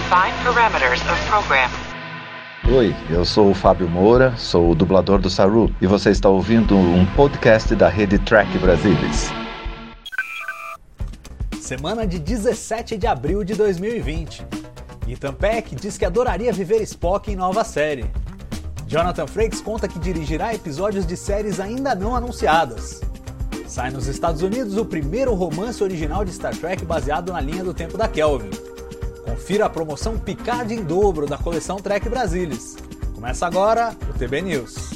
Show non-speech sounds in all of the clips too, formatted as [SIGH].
Define parameters of program. Oi, eu sou o Fábio Moura, sou o dublador do Saru e você está ouvindo um podcast da rede Track Brasilis. Semana de 17 de abril de 2020. Ethan Peck diz que adoraria viver Spock em nova série. Jonathan Frakes conta que dirigirá episódios de séries ainda não anunciadas. Sai nos Estados Unidos o primeiro romance original de Star Trek baseado na linha do tempo da Kelvin. Confira a promoção Picard em dobro da coleção Trek Brasilis. Começa agora o TB News.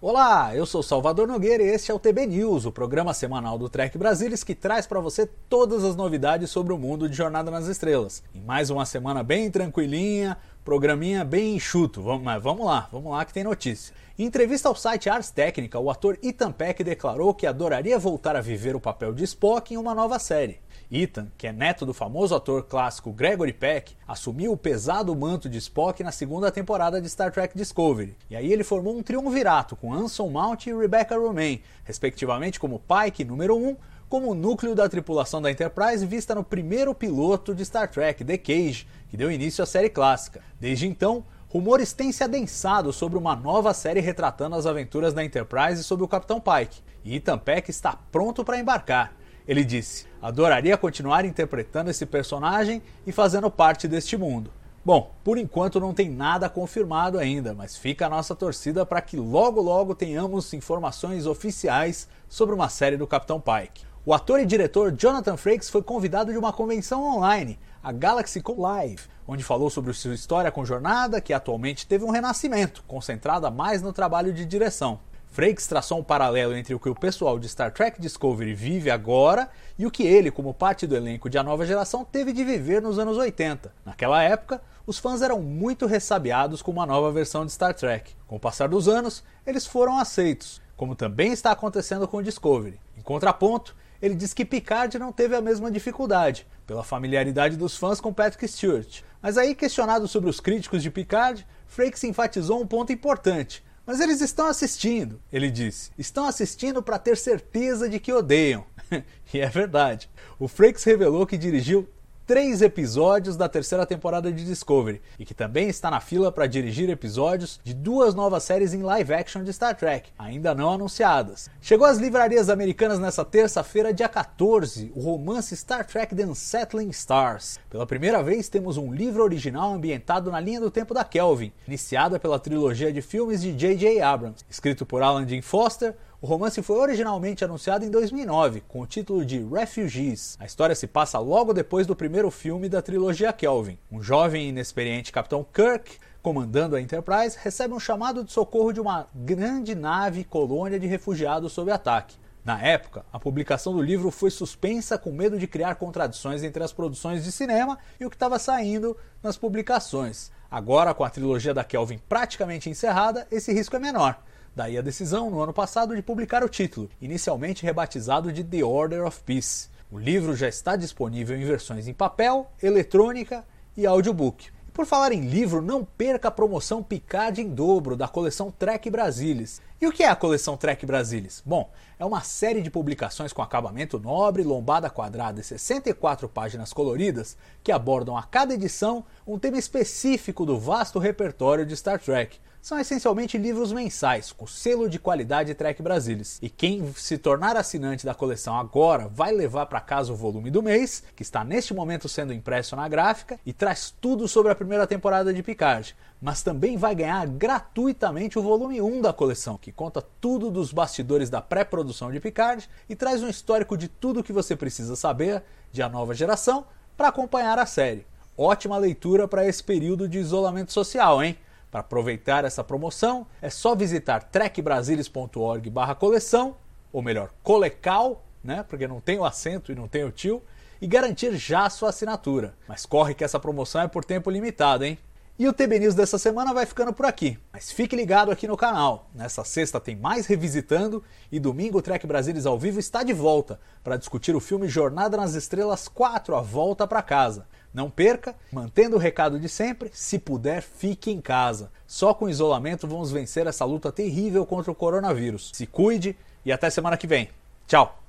Olá, eu sou Salvador Nogueira e este é o TB News, o programa semanal do Trek Brasilis que traz para você todas as novidades sobre o mundo de Jornada nas Estrelas. Em mais uma semana bem tranquilinha, programinha bem enxuto. Mas vamos lá, vamos lá que tem notícia. Em entrevista ao site Ars Technica, o ator Ethan Peck declarou que adoraria voltar a viver o papel de Spock em uma nova série. Ethan, que é neto do famoso ator clássico Gregory Peck, assumiu o pesado manto de Spock na segunda temporada de Star Trek Discovery. E aí ele formou um triunvirato com Anson Mount e Rebecca Romaine, respectivamente como Pike número 1, como o núcleo da tripulação da Enterprise vista no primeiro piloto de Star Trek, The Cage, que deu início à série clássica. Desde então, rumores têm se adensado sobre uma nova série retratando as aventuras da Enterprise sob o Capitão Pike, e Ethan Peck está pronto para embarcar. Ele disse: Adoraria continuar interpretando esse personagem e fazendo parte deste mundo. Bom, por enquanto não tem nada confirmado ainda, mas fica a nossa torcida para que logo logo tenhamos informações oficiais sobre uma série do Capitão Pike. O ator e diretor Jonathan Frakes foi convidado de uma convenção online, a Galaxy Con Live, onde falou sobre sua história com jornada, que atualmente teve um renascimento, concentrada mais no trabalho de direção. Frakes traçou um paralelo entre o que o pessoal de Star Trek Discovery vive agora e o que ele, como parte do elenco de A Nova Geração, teve de viver nos anos 80. Naquela época, os fãs eram muito ressabiados com uma nova versão de Star Trek. Com o passar dos anos, eles foram aceitos, como também está acontecendo com o Discovery. Em contraponto, ele diz que Picard não teve a mesma dificuldade, pela familiaridade dos fãs com Patrick Stewart. Mas aí, questionado sobre os críticos de Picard, Frakes enfatizou um ponto importante. Mas eles estão assistindo, ele disse. Estão assistindo para ter certeza de que odeiam. [LAUGHS] e é verdade. O Frakes revelou que dirigiu três episódios da terceira temporada de Discovery e que também está na fila para dirigir episódios de duas novas séries em live action de Star Trek, ainda não anunciadas. Chegou às livrarias americanas nesta terça-feira, dia 14, o romance Star Trek The Unsettling Stars. Pela primeira vez temos um livro original ambientado na linha do tempo da Kelvin, iniciada pela trilogia de filmes de J.J. Abrams, escrito por Alan Dean Foster, o romance foi originalmente anunciado em 2009, com o título de Refugees. A história se passa logo depois do primeiro filme da trilogia Kelvin. Um jovem e inexperiente capitão Kirk comandando a Enterprise, recebe um chamado de socorro de uma grande nave colônia de refugiados sob ataque. Na época, a publicação do livro foi suspensa com medo de criar contradições entre as produções de cinema e o que estava saindo nas publicações. Agora, com a trilogia da Kelvin praticamente encerrada, esse risco é menor. Daí a decisão, no ano passado, de publicar o título, inicialmente rebatizado de The Order of Peace. O livro já está disponível em versões em papel, eletrônica e audiobook. E por falar em livro, não perca a promoção Picard em dobro da coleção Trek Brasilis. E o que é a coleção Trek Brasilis? Bom, é uma série de publicações com acabamento nobre, lombada quadrada e 64 páginas coloridas que abordam a cada edição um tema específico do vasto repertório de Star Trek são essencialmente livros mensais, com selo de qualidade Trek Brasilis. E quem se tornar assinante da coleção agora vai levar para casa o volume do mês, que está neste momento sendo impresso na gráfica, e traz tudo sobre a primeira temporada de Picard. Mas também vai ganhar gratuitamente o volume 1 da coleção, que conta tudo dos bastidores da pré-produção de Picard e traz um histórico de tudo que você precisa saber de A Nova Geração para acompanhar a série. Ótima leitura para esse período de isolamento social, hein? Para aproveitar essa promoção, é só visitar trekbrasilis.org coleção, ou melhor, colecal, né, porque não tem o acento e não tem o tio, e garantir já sua assinatura. Mas corre que essa promoção é por tempo limitado, hein? E o TB News dessa semana vai ficando por aqui. Mas fique ligado aqui no canal. Nessa sexta tem mais Revisitando e domingo o Trek Brasilis ao vivo está de volta para discutir o filme Jornada nas Estrelas 4, A Volta para Casa. Não perca, mantendo o recado de sempre, se puder, fique em casa. Só com isolamento vamos vencer essa luta terrível contra o coronavírus. Se cuide e até semana que vem. Tchau!